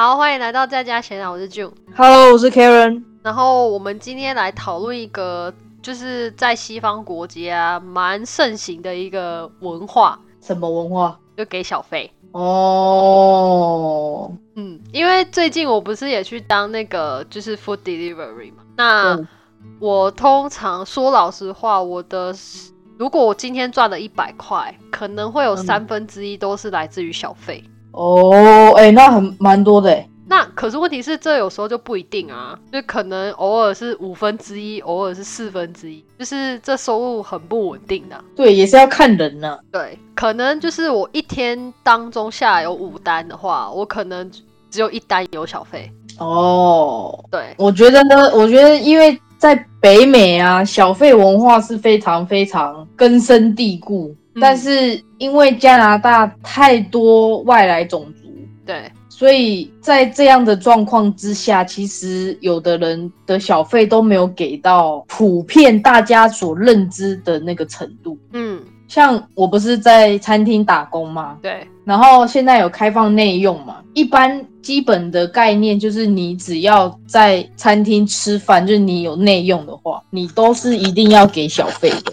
好，欢迎来到在家闲聊，我是 June。Hello，我是 Karen。然后我们今天来讨论一个，就是在西方国家蛮盛行的一个文化，什么文化？就给小费。哦，嗯，因为最近我不是也去当那个就是 food delivery 嘛，那嗯我通常说老实话，我的如果我今天赚了一百块，可能会有嗯三分之一都是来自于小费。哦，哎、那很蛮多的哎。那可是问题是，这有时候就不一定啊，就可能偶尔是五分之一，偶尔是四分之一，就是这收入很不稳定的。对，也是要看人呢、对，可能就是我一天当中下来有五单的话，我可能只有一单有小费。哦，对，我觉得呢，我觉得因为在北美啊，小费文化是非常非常根深蒂固，嗯但是因为加拿大太多外来种族。对，所以在这样的状况之下，其实有的人的小费都没有给到普遍大家所认知的那个程度。嗯，像我不是在餐厅打工吗？对，然后现在有开放内用嘛？一般基本的概念就是，你只要在餐厅吃饭，就是你有内用的话，你都是一定要给小费的。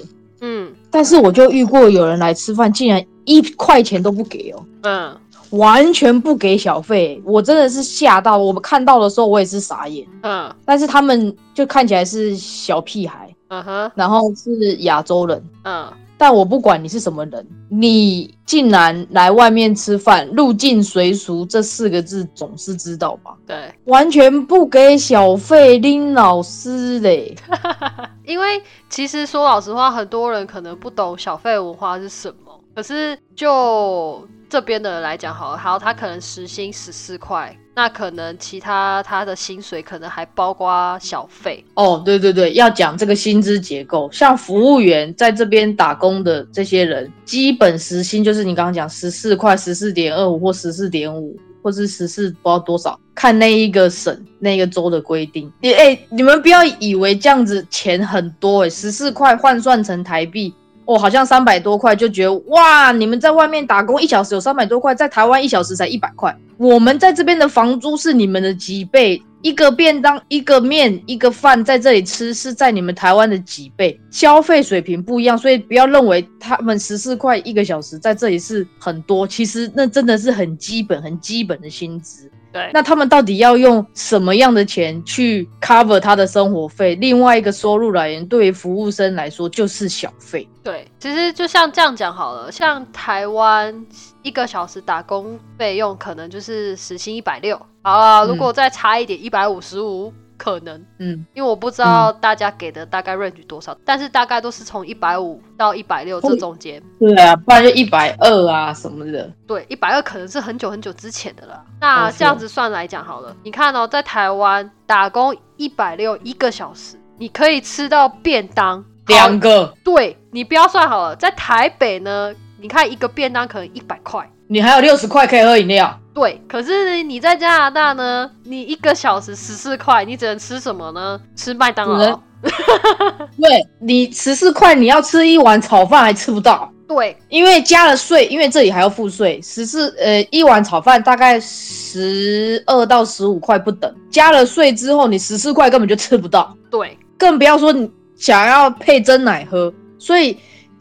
嗯但是我就遇过有人来吃饭，竟然一块钱都不给哦。嗯完全不给小费，我真的是吓到。我们看到的时候，我也是傻眼。嗯但是他们就看起来是小屁孩，嗯哼然后是亚洲人，嗯，但我不管你是什么人，你竟然来外面吃饭，入境随俗这四个字总是知道吧？对，完全不给小费，拎老师嘞。因为其实说老实话，很多人可能不懂小费文化是什么。可是就这边的人来讲，好了，好，他可能时薪十四块，那可能其他他的薪水可能还包括小费。哦，对对对，要讲这个薪资结构，像服务员在这边打工的这些人，基本时薪就是你刚刚讲十四块、十四点二五或十四点五，或是十四不知道多少，看那一个省、那个州的规定。你哎、你们不要以为这样子钱很多哎、十四块换算成台币。哦，好像三百多块，就觉得哇，你们在外面打工一小时有三百多块，在台湾一小时才一百块。我们在这边的房租是你们的几倍，一个便当、一个面、一个饭在这里吃是在你们台湾的几倍，消费水平不一样，所以不要认为他们十四块一个小时在这里是很多，其实那真的是很基本、很基本的薪资。对，那他们到底要用什么样的钱去 cover 他的生活费？另外一个收入来源对于服务生来说就是小费。对，其实就像这样讲好了，像台湾一个小时打工费用可能就是时薪一百六，好啊，嗯如果再差一点一百五十五可能，嗯，因为我不知道大家给的大概 range 多少，但是大概都是从一百五到一百六这中间。对啊，不然就一百二啊什么的。对，一百二可能是很久很久之前的了。那这样子算来讲好了，你看哦，在台湾打工一百六一个小时，你可以吃到便当两个，对你不要算好了，在台北呢，你看一个便当可能一百块，你还有六十块可以喝饮料。对。可是你在加拿大呢，你一个小时十四块，你只能吃什么呢？吃麦当劳。对你十四块，你要吃一碗炒饭还吃不到，对因为加了税，因为这里还要付税。十四呃一碗炒饭大概十二到十五块不等，加了税之后，你十四块根本就吃不到，对更不要说你想要配真奶喝。所以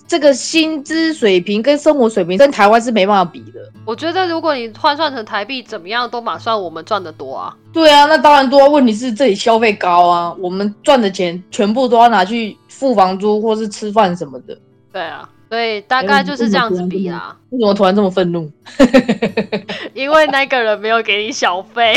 这个薪资水平跟生活水平跟台湾是没办法比的。我觉得如果你换算成台币，怎么样都马算我们赚的多啊。对啊，那当然多。问题是这里消费高啊，我们赚的钱全部都要拿去付房租或是吃饭什么的。对啊，所以大概就是这样子比啦。为什么突然这么愤怒？因为那个人没有给你小费，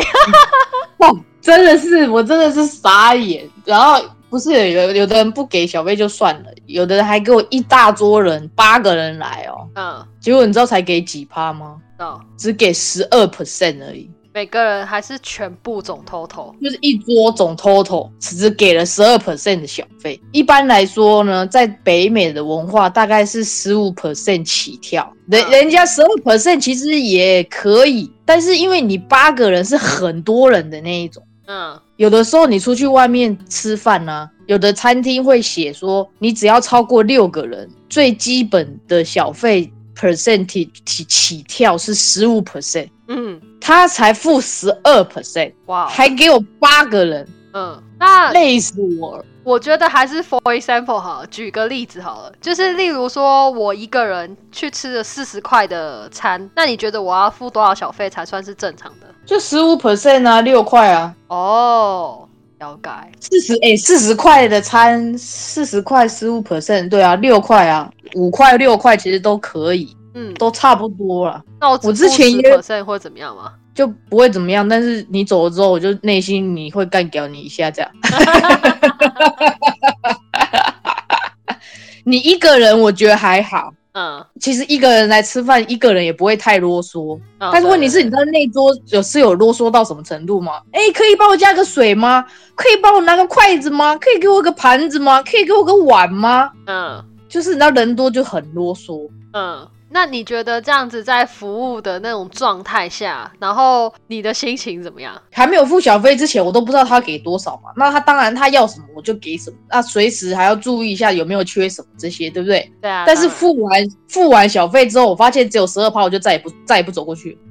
哇，真的是，我真的是傻眼。然后不是有有的人不给小费就算了，有的人还给我一大桌人，八个人来哦，嗯，结果你知道才给几趴吗？哦，只给十二 percent 而已，每个人还是全部总 total。就是一桌总 total 只给了十二 percent 的小费。一般来说呢，在北美的文化大概是十五 percent 起跳，人、嗯人家十二 percent 其实也可以，但是因为你八个人是很多人的那一种。嗯。有的时候你出去外面吃饭呢、有的餐厅会写说，你只要超过六个人，最基本的小费 percent 起起起跳是十五 percent。嗯。他才付十二 percent，哇哦，还给我八个人，嗯，那累死我了。我觉得还是 for example 好了，举个例子好了，就是例如说我一个人去吃了四十块的餐，那你觉得我要付多少小费才算是正常的？就十五 percent 啊，六块啊，哦，了解。四十哎，四十块的餐，四十块十五 percent，对啊，六块啊，五块六块其实都可以，嗯，都差不多了，那我我之前十也 percent 会怎么样吗？就不会怎么样。但是你走了之后，我就内心你会干掉你一下这样。你一个人我觉得还好，嗯，其实一个人来吃饭，一个人也不会太啰嗦。嗯但是问题是，你知道那桌有是有啰嗦到什么程度吗？哎，可以帮我加个水吗？可以帮我拿个筷子吗？可以给我个盘子吗？可以给我个碗吗？嗯就是你知道人多就很啰嗦。嗯，那你觉得这样子在服务的那种状态下，然后你的心情怎么样？还没有付小费之前，我都不知道他给多少嘛。那他当然他要什么我就给什么，那随时还要注意一下有没有缺什么这些，对不对？对啊，但是付完付完小费之后，我发现只有十二趴，我就再也不再也不走过去。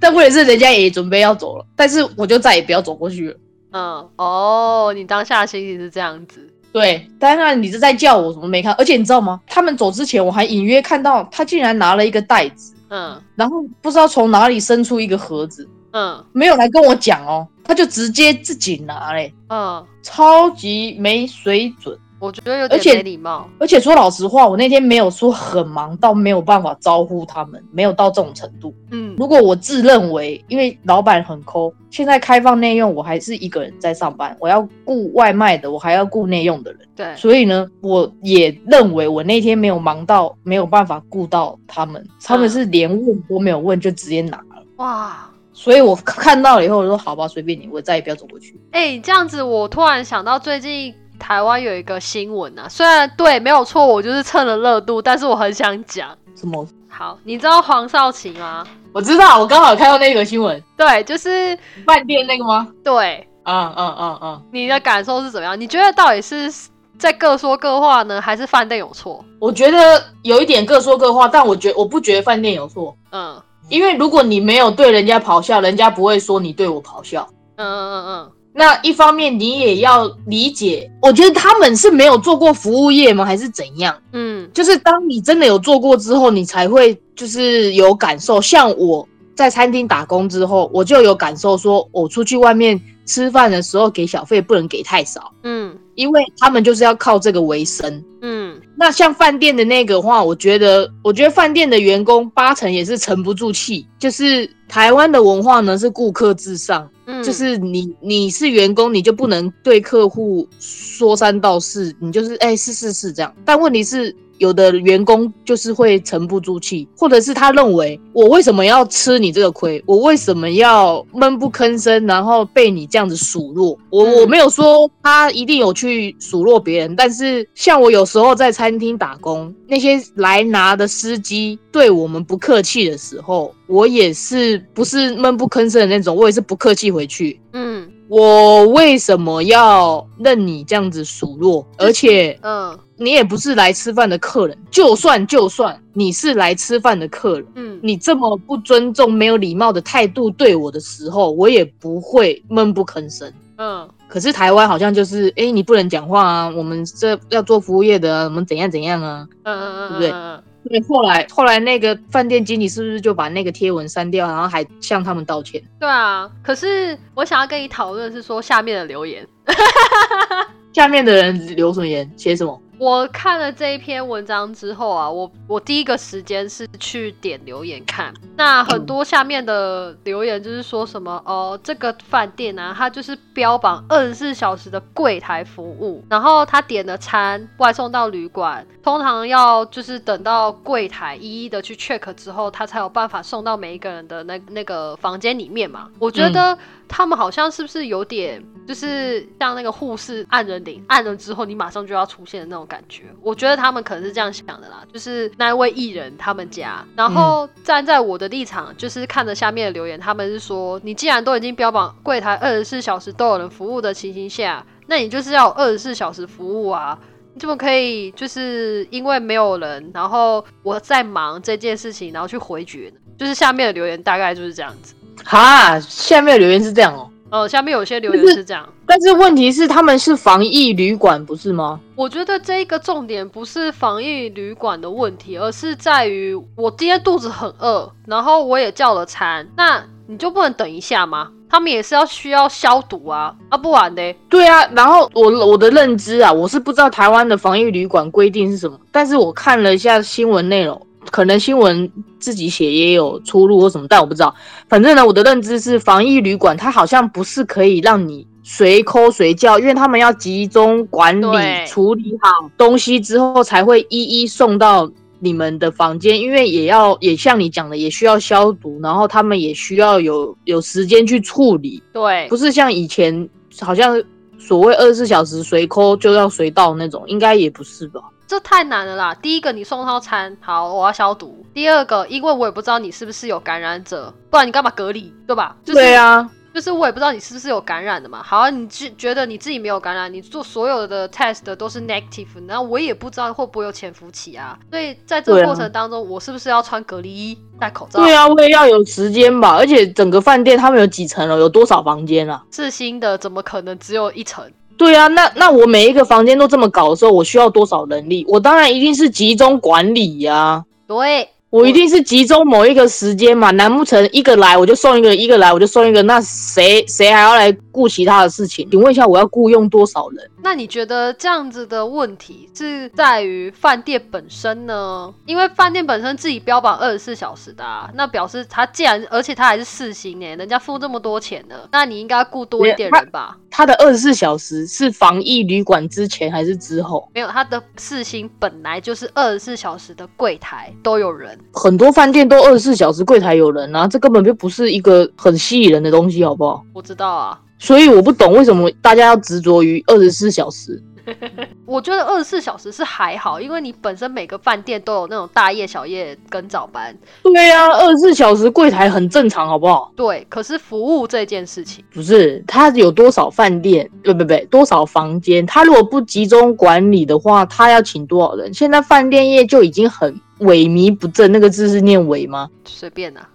但问题是人家也准备要走了，但是我就再也不要走过去了。嗯哦，你当下的心情是这样子，对，当然你是在叫我，怎么没看？而且你知道吗？他们走之前，我还隐约看到他竟然拿了一个袋子，嗯然后不知道从哪里伸出一个盒子，嗯没有来跟我讲哦，他就直接自己拿嘞，嗯，超级没水准。我觉得有礼貌。而且说老实话，我那天没有说很忙到没有办法招呼他们，没有到这种程度。嗯如果我自认为，因为老板很抠，现在开放内用，我还是一个人在上班，我要雇外卖的，我还要雇内用的人。对，所以呢，我也认为我那天没有忙到没有办法顾到他们，他们是连问都没有问就直接拿了。哇。所以我看到了以后，我说好吧，随便你，我再也不要走过去。哎、这样子我突然想到最近台湾有一个新闻啊，虽然对没有错，我就是蹭了热度，但是我很想讲。什么？好，你知道黄少祺吗？我知道，我刚好看到那个新闻，对，就是饭店那个吗？对嗯嗯嗯嗯！你的感受是怎么样？你觉得到底是在各说各话呢，还是饭店有错？我觉得有一点各说各话，但我觉我不觉得饭店有错，嗯因为如果你没有对人家咆哮，人家不会说你对我咆哮。嗯嗯嗯嗯那一方面你也要理解，我觉得他们是没有做过服务业吗？还是怎样？嗯就是当你真的有做过之后，你才会就是有感受。像我在餐厅打工之后，我就有感受说，我出去外面吃饭的时候给小费不能给太少，嗯因为他们就是要靠这个为生。嗯那像饭店的那个话，我觉得，我觉得饭店的员工八成也是沉不住气。就是台湾的文化呢是顾客至上，嗯，就是你你是员工，你就不能对客户说三道四，你就是哎、是是是这样。但问题是，有的员工就是会沉不住气，或者是他认为我为什么要吃你这个亏，我为什么要闷不吭声，然后被你这样子数落？我嗯我没有说他一定有去数落别人，但是像我有时候在餐厅打工，那些来拿的司机对我们不客气的时候，我也是不是闷不吭声的那种，我也是不客气回去。嗯我为什么要任你这样子数落？而且嗯你也不是来吃饭的客人，就算就算你是来吃饭的客人，嗯你这么不尊重、没有礼貌的态度对我的时候，我也不会闷不吭声。嗯可是台湾好像就是，哎、你不能讲话啊，我们这要做服务业的啊，我们怎样怎样啊？嗯嗯嗯对不对嗯对，后来后来那个饭店经理是不是就把那个贴文删掉，然后还向他们道歉？对啊。可是我想要跟你讨论是说下面的留言。下面的人留什么言？写什么？我看了这一篇文章之后啊，我我第一个时间是去点留言看，那很多下面的留言就是说什么哦，这个饭店啊，它就是标榜二十四小时的柜台服务，然后他点的餐外送到旅馆，通常要就是等到柜台一一的去 check 之后，他才有办法送到每一个人的那那个房间里面嘛。我觉得他们好像是不是有点就是像那个护士按人铃，按了之后你马上就要出现的那种感觉。我觉得他们可能是这样想的啦，就是那一位艺人他们家，然后站在我的立场，就是看着下面的留言，他们是说，你既然都已经标榜柜台二十四小时都有人服务的情形下，那你就是要二十四小时服务啊。你怎么可以就是因为没有人，然后我在忙这件事情，然后去回绝呢？就是下面的留言大概就是这样子。哈，下面的留言是这样哦。呃，下面有些留言是这样，但是问题是他们是防疫旅馆，不是吗？我觉得这一个重点不是防疫旅馆的问题，而是在于我今天肚子很饿，然后我也叫了餐，那你就不能等一下吗？他们也是要需要消毒啊，啊不然呢？对啊，然后我我的认知啊，我是不知道台湾的防疫旅馆规定是什么，但是我看了一下新闻内容。可能新闻自己写也有出入或什么，但我不知道。反正呢，我的认知是防疫旅馆，它好像不是可以让你随抠随叫，因为他们要集中管理、处理好东西之后，才会一一送到你们的房间。因为也要也像你讲的，也需要消毒，然后他们也需要有有时间去处理。对，不是像以前好像所谓二十四小时随扣就要随到那种，应该也不是吧？这太难了啦！第一个，你送套餐，好，我要消毒。第二个，因为我也不知道你是不是有感染者，不然你干嘛隔离，对吧？对啊，就是我也不知道你是不是有感染的嘛。好，你觉觉得你自己没有感染，你做所有的 test 都是 negative，那我也不知道会不会有潜伏期啊。所以在这个过程当中，我是不是要穿隔离衣、戴口罩？对啊，我也要有时间吧。而且整个饭店他们有几层楼，有多少房间啊？四星的怎么可能只有一层？对啊，那那我每一个房间都这么搞的时候，我需要多少人力？我当然一定是集中管理呀。对。我一定是集中某一个时间嘛，难不成一个来我就送一个，一个来我就送一个？那谁谁还要来顾其他的事情？请问一下，我要雇佣多少人？那你觉得这样子的问题是在于饭店本身呢？因为饭店本身自己标榜二十四小时的，那表示他既然而且他还是四星诶，人家付这么多钱呢，那你应该雇多一点人吧？他的二十四小时是防疫旅馆之前还是之后？没有，他的四星本来就是二十四小时的柜台都有人。很多饭店都二十四小时柜台有人啊，这根本就不是一个很吸引人的东西，好不好？我知道啊，所以我不懂为什么大家要执着于二十四小时。我觉得二十四小时是还好，因为你本身每个饭店都有那种大夜、小夜跟早班。对呀，二十四小时柜台很正常，好不好？对，可是服务这件事情不是他有多少饭店？不不不，多少房间？他如果不集中管理的话，他要请多少人？现在饭店业就已经很萎靡不振，那个字是念萎吗？随便啊，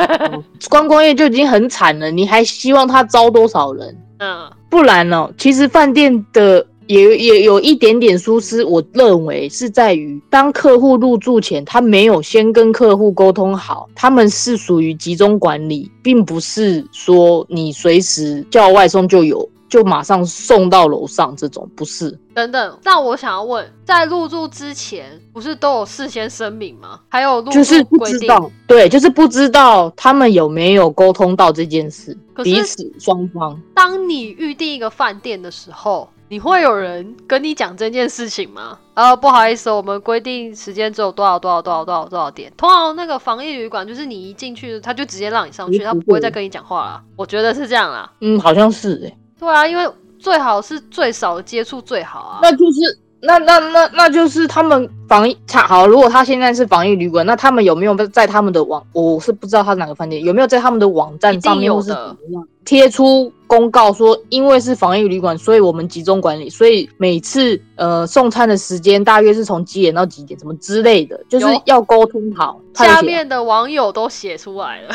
观光业就已经很惨了，你还希望他招多少人？嗯，不然呢？其实饭店的。也也有一点点疏失，我认为是在于当客户入住前，他没有先跟客户沟通好，他们是属于集中管理，并不是说你随时叫外送就有，就马上送到楼上这种，不是。等等，那我想要问，在入住之前不是都有事先声明吗？还有入住规定？对，就是不知道他们有没有沟通到这件事，彼此双方。当你预定一个饭店的时候。你会有人跟你讲这件事情吗？呃，不好意思，我们规定时间只有多少多少多少多少多少点。通常那个防疫旅馆就是你一进去，他就直接让你上去，他不会再跟你讲话了。我觉得是这样啦。嗯，好像是诶。对啊，因为最好是最少接触最好啊。那就是。那那那那就是他们防疫好，如果他现在是防疫旅馆，那他们有没有在他们的网？我是不知道他哪个饭店有没有在他们的网站上面，或是怎么样贴出公告说，因为是防疫旅馆，所以我们集中管理，所以每次呃送餐的时间大约是从几点到几点，什么之类的，就是要沟通好。下面的网友都写出来了。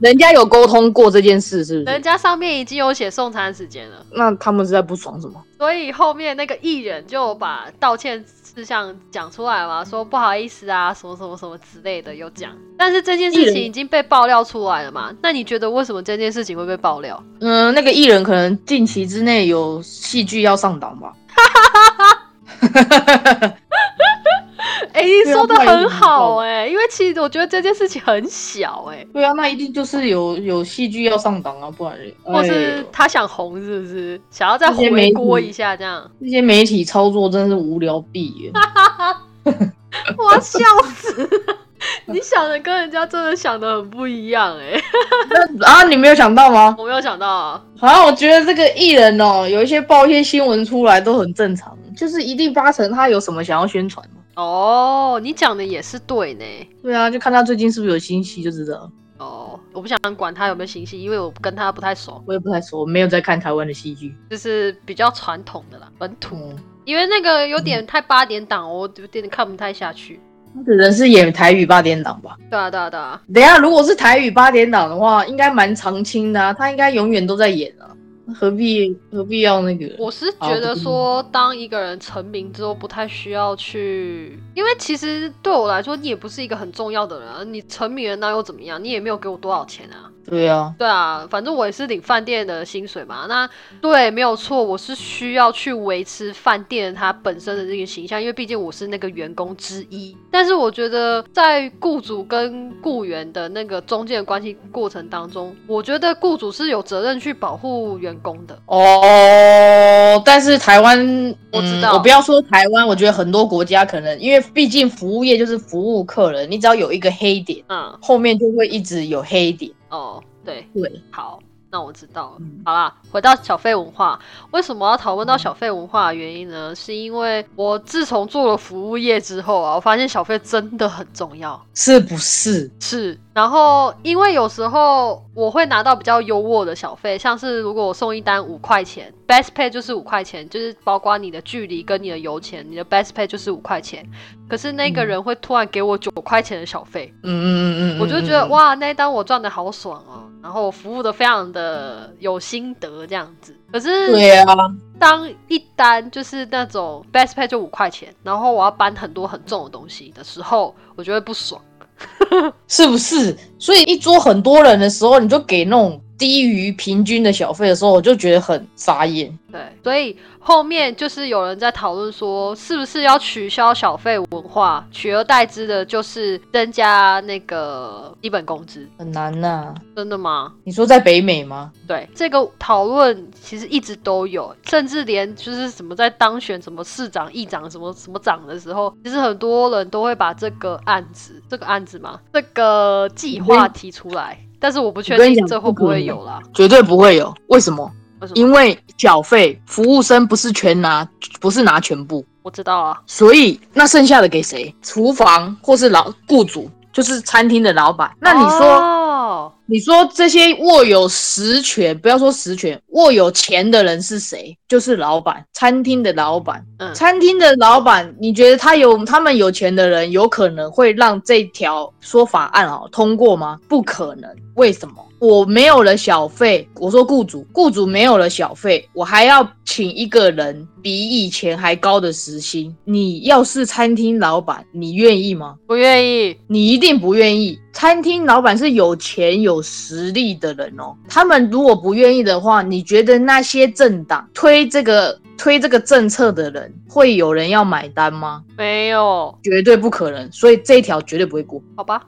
人家有沟通过这件事，是不是？人家上面已经有写送餐时间了。那他们是在不爽什么？所以后面那个艺人就把道歉事项讲出来嘛，说不好意思啊，什么什么什么之类的有讲。但是这件事情已经被爆料出来了嘛？那你觉得为什么这件事情会被爆料？嗯，那个艺人可能近期之内有戏剧要上档吧。哎，你说的很好哎，因为其实我觉得这件事情很小哎。对啊，那一定就是有有戏剧要上档啊，不然或是他想红是不是？想要再回锅一下这样？这些媒体操作真的是无聊毙 我要笑死！你想的跟人家真的想的很不一样哎。啊，你没有想到吗？我没有想到啊。好像我觉得这个艺人哦，有一些爆一些新闻出来都很正常，就是一定八成他有什么想要宣传。哦，你讲的也是对呢。对啊，就看他最近是不是有新戏就知道。哦，我不想管他有没有新戏，因为我跟他不太熟。我也不太熟，我没有在看台湾的戏剧，就是比较传统的啦，本土。因为那个有点太八点档，我有点看不太下去。他可能是演台语八点档吧。对啊，对啊，对啊。等一下，如果是台语八点档的话，应该蛮常青的、啊，他应该永远都在演啊，何必何必要那个？我是觉得说，当一个人成名之后，不太需要去，因为其实对我来说，你也不是一个很重要的人啊。你成名了那又怎么样？你也没有给我多少钱啊。对啊，对啊，反正我也是领饭店的薪水嘛。那对，没有错，我是需要去维持饭店它本身的这个形象，因为毕竟我是那个员工之一。但是我觉得，在雇主跟雇员的那个中间的关系过程当中，我觉得雇主是有责任去保护员工的。哦，但是台湾，我知道嗯我不要说台湾，我觉得很多国家可能，因为毕竟服务业就是服务客人，你只要有一个黑点，嗯，后面就会一直有黑点。哦，对，对，好，那我知道了。嗯好啦，回到小费文化，为什么要讨论到小费文化的原因呢？是因为我自从做了服务业之后啊，我发现小费真的很重要。是不是？是，然后因为有时候我会拿到比较优渥的小费，像是如果我送一单五块钱，best pay 就是五块钱，就是包括你的距离跟你的油钱，你的 best pay 就是五块钱。可是那个嗯人会突然给我九块钱的小费，嗯嗯嗯嗯，我就觉得嗯，哇，那一单我赚的好爽哦，然后我服务的非常的有心得这样子。可是对啊，当一单就是那种 best pay 就五块钱，然后我要搬很多很重的东西的时候，我就会不爽。是不是？所以一桌很多人的时候，你就给那种低于平均的小费的时候，我就觉得很傻眼。对，所以后面就是有人在讨论说，是不是要取消小费文化，取而代之的就是增加那个基本工资，很难呐、真的吗？你说在北美吗？对，这个讨论其实一直都有，甚至连就是什么在当选什么市长、议长、什么什么长的时候，其实很多人都会把这个案子、这个案子嘛，这个计划提出来，但是我不确定这会不会有啦。绝对不会有。为什么？为什么？因为缴费服务生不是全拿，不是拿全部，我知道啊，所以那剩下的给谁？厨房或是老雇主，就是餐厅的老板。那你说，哦你说这些握有实权，不要说实权，握有钱的人是谁？就是老板，餐厅的老板。嗯餐厅的老板，你觉得他有他们有钱的人，有可能会让这条说法案哦通过吗？不可能。为什么？我没有了小费，我说雇主，雇主没有了小费，我还要请一个人比以前还高的时薪。你要是餐厅老板，你愿意吗？不愿意。你一定不愿意。餐厅老板是有钱有实力的人哦，他们如果不愿意的话，你觉得那些政党推这个推这个政策的人，会有人要买单吗？没有，绝对不可能，所以这一条绝对不会过，好吧。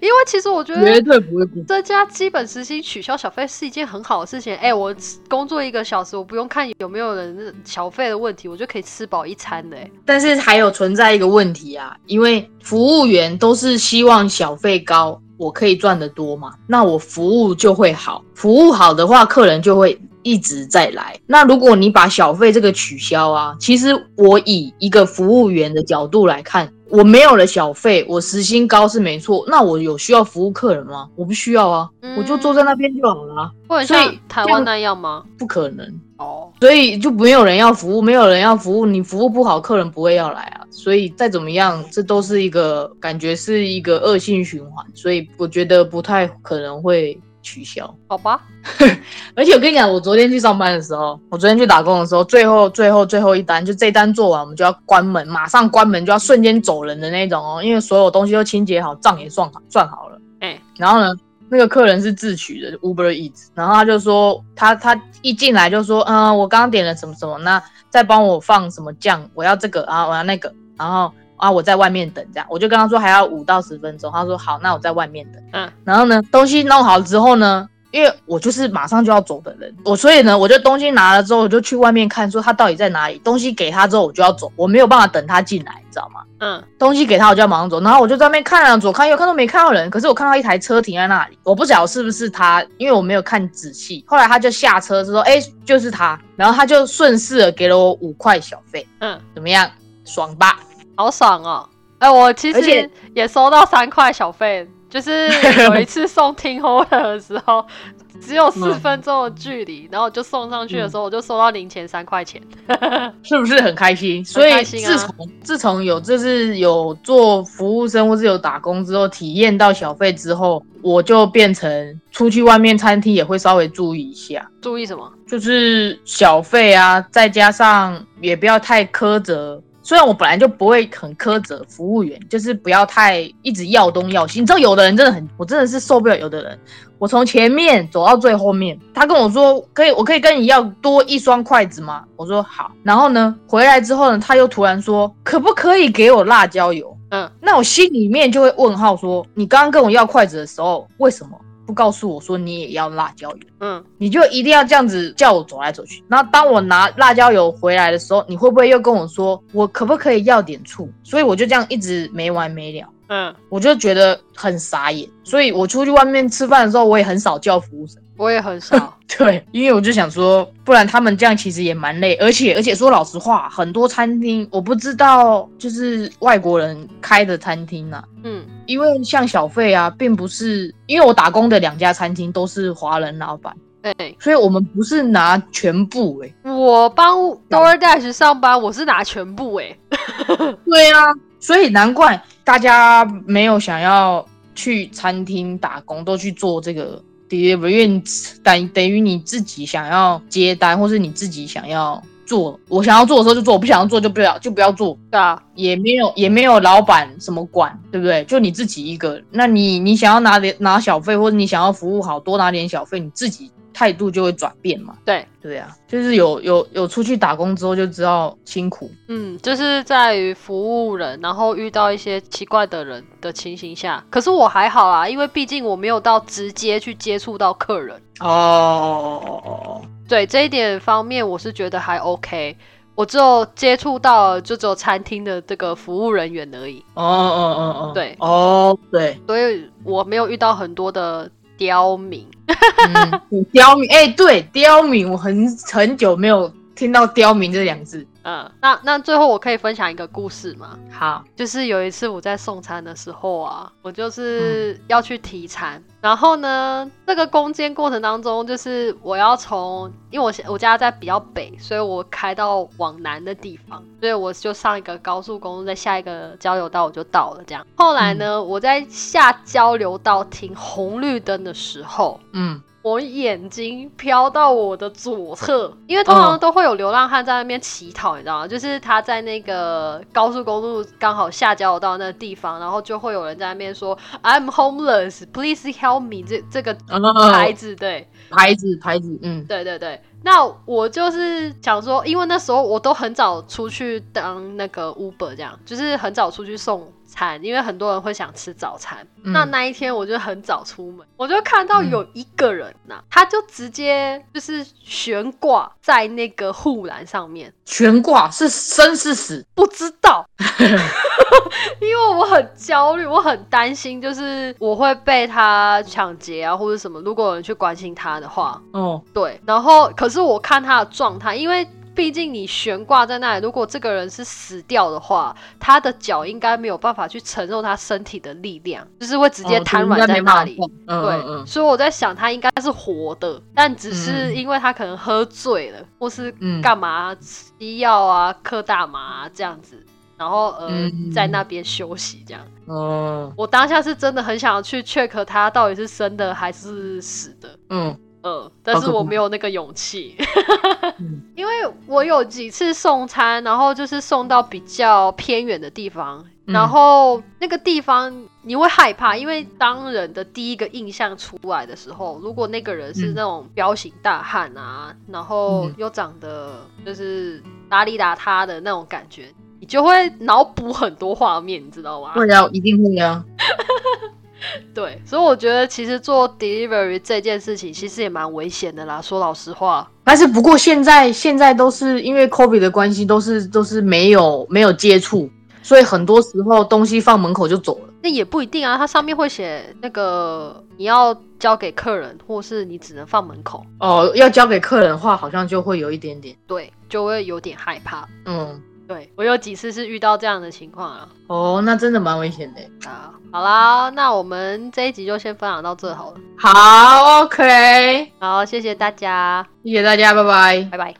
因为其实我觉得绝对不会过。增加基本时薪、取消小费是一件很好的事情。哎、我工作一个小时，我不用看有没有人小费的问题，我就可以吃饱一餐的、哎，但是还有存在一个问题啊，因为服务员都是希望小费高，我可以赚得多嘛，那我服务就会好，服务好的话，客人就会一直再来。那如果你把小费这个取消啊，其实我以一个服务员的角度来看，我没有了小费，我时薪高是没错，那我有需要服务客人吗？我不需要啊，嗯我就坐在那边就好了啊，或者所以像台湾那样吗？不可能。哦，所以就没有人要服务，没有人要服务，你服务不好，客人不会要来啊。所以再怎么样，这都是一个感觉是一个恶性循环，所以我觉得不太可能会取消。好吧，而且我跟你讲，我昨天去上班的时候，我昨天去打工的时候，最后最后最后一单，就这单做完，我们就要关门，马上关门就要瞬间走人的那种哦，因为所有东西都清洁好，账也算好算好了。哎、然后呢，那个客人是自取的 Uber Eats，然后他就说他他一进来就说，嗯，我刚刚点了什么什么，那再帮我放什么酱，我要这个，啊我要那个，然后啊我在外面等这样，我就跟他说还要五到十分钟，他说好，那我在外面等。嗯，然后呢，东西弄好之后呢。因为我就是马上就要走的人，我所以呢，我就东西拿了之后，我就去外面看，说他到底在哪里。东西给他之后，我就要走，我没有办法等他进来，你知道吗？嗯，东西给他，我就要马上走。然后我就在那边看啊，左看右看都没看到人。可是我看到一台车停在那里，我不晓得是不是他，因为我没有看仔细。后来他就下车，就说：“哎、就是他。”然后他就顺势的给了我五块小费，嗯，怎么样？爽吧？好爽哦！哎、我其实也收到三块小费，就是 有一次送听 holder 的时候，只有四嗯分钟的距离，然后就送上去的时候，我就收到零钱三块钱。是不是很开心？所以自从、自从有就是有做服务生或是有打工之后，体验到小费之后，我就变成出去外面餐厅也会稍微注意一下，注意什么？就是小费啊，再加上也不要太苛责。虽然我本来就不会很苛责服务员，就是不要太一直要东要西。你知道有的人真的很，我真的是受不了有的人。我从前面走到最后面，他跟我说可以，我可以跟你要多一双筷子吗？我说好。然后呢，回来之后呢，他又突然说可不可以给我辣椒油？嗯，那我心里面就会问号说，你刚刚跟我要筷子的时候，为什么不告诉我说你也要辣椒油？嗯，你就一定要这样子叫我走来走去。然后当我拿辣椒油回来的时候，你会不会又跟我说我可不可以要点醋？所以我就这样一直没完没了。嗯，我就觉得很傻眼，所以我出去外面吃饭的时候，我也很少叫服务生。我也很少。对，因为我就想说，不然他们这样其实也蛮累，而且而且说老实话，很多餐厅我不知道，就是外国人开的餐厅啊，嗯因为像小费啊，并不是因为我打工的两家餐厅都是华人老板，对、所以我们不是拿全部哎、我帮 DoorDash 上班，我是拿全部哎、对啊，所以难怪大家没有想要去餐厅打工，都去做这个 delivery，等等于你自己想要接单，或是你自己想要做，我想要做的时候就做，我不想要做就不要就不要做，对啊，也没有也没有老板什么管，对不对？就你自己一个，那你你想要拿点拿小费，或者你想要服务好多拿点小费，你自己态度就会转变嘛。对，对啊，就是有有有出去打工之后就知道辛苦。嗯，就是在于服务人，然后遇到一些奇怪的人的情形下，可是我还好啊，因为毕竟我没有到直接去接触到客人。哦哦哦哦哦。对这一点方面，我是觉得还 OK。我只有接触到就只有餐厅的这个服务人员而已，哦哦哦哦，对哦对，所以我没有遇到很多的刁民。嗯，刁民，哎、对，刁民，我很很久没有听到刁民这两字。嗯，那那最后我可以分享一个故事吗？好，就是有一次我在送餐的时候啊，我就是要去提餐，然后呢，这个攻坚过程当中，就是我要从，因为我我家在比较北，所以我开到往南的地方，所以我就上一个高速公路，在下一个交流道我就到了。这样，后来呢，我在下交流道停红绿灯的时候，嗯我眼睛飘到我的左侧，因为通常嗯都会有流浪汉在那边乞讨，你知道吗？就是他在那个高速公路刚好下交流道那个地方，然后就会有人在那边说 "I'm homeless, please help me" 这这个牌牌子，对牌子牌子，嗯对对对。那我就是想说，因为那时候我都很早出去当那个 Uber，这样就是很早出去送餐，因为很多人会想吃早餐。嗯那那一天我就很早出门，我就看到有一个人呐、他就直接就是悬挂在那个护栏上面，悬挂是生是死？不知道，因为我很焦虑，我很担心，就是我会被他抢劫啊，或者什么。如果有人去关心他的话，哦，对。然后，可是我看他的状态，因为毕竟你悬挂在那里，如果这个人是死掉的话，他的脚应该没有办法去承受他身体的力量，就是会直接瘫软在那里。嗯对，嗯嗯所以我在想，他应该是活的，但只是嗯因为他可能喝醉了，或是嗯干嘛吃药啊、嗑大麻、啊、这样子，然后呃、嗯。在那边休息这样。嗯，我当下是真的很想要去 check 他到底是生的还是死的，嗯。呃，但是我没有那个勇气，嗯。因为我有几次送餐，然后就是送到比较偏远的地方，嗯。然后那个地方你会害怕，因为当人的第一个印象出来的时候，如果那个人是嗯。那种彪形大汉啊，然后嗯。又长得就是邋里邋遢的那种感觉，你就会脑补很多画面，你知道吗？会啊，一定会啊。对，所以我觉得其实做 delivery 这件事情其实也蛮危险的啦。说老实话，但是不过现在现在都是因为 COVID 的关系，都是都是没有没有接触，所以很多时候东西放门口就走了。那也不一定啊。它上面会写那个你要交给客人，或是你只能放门口，哦，要交给客人的话，好像就会有一点点。对，就会有点害怕。嗯，对我有几次是遇到这样的情况啊。哦，那真的蛮危险的。啊，好啦，那我们这一集就先分享到这好了。好，OK，好，谢谢大家，谢谢大家，拜拜。拜拜。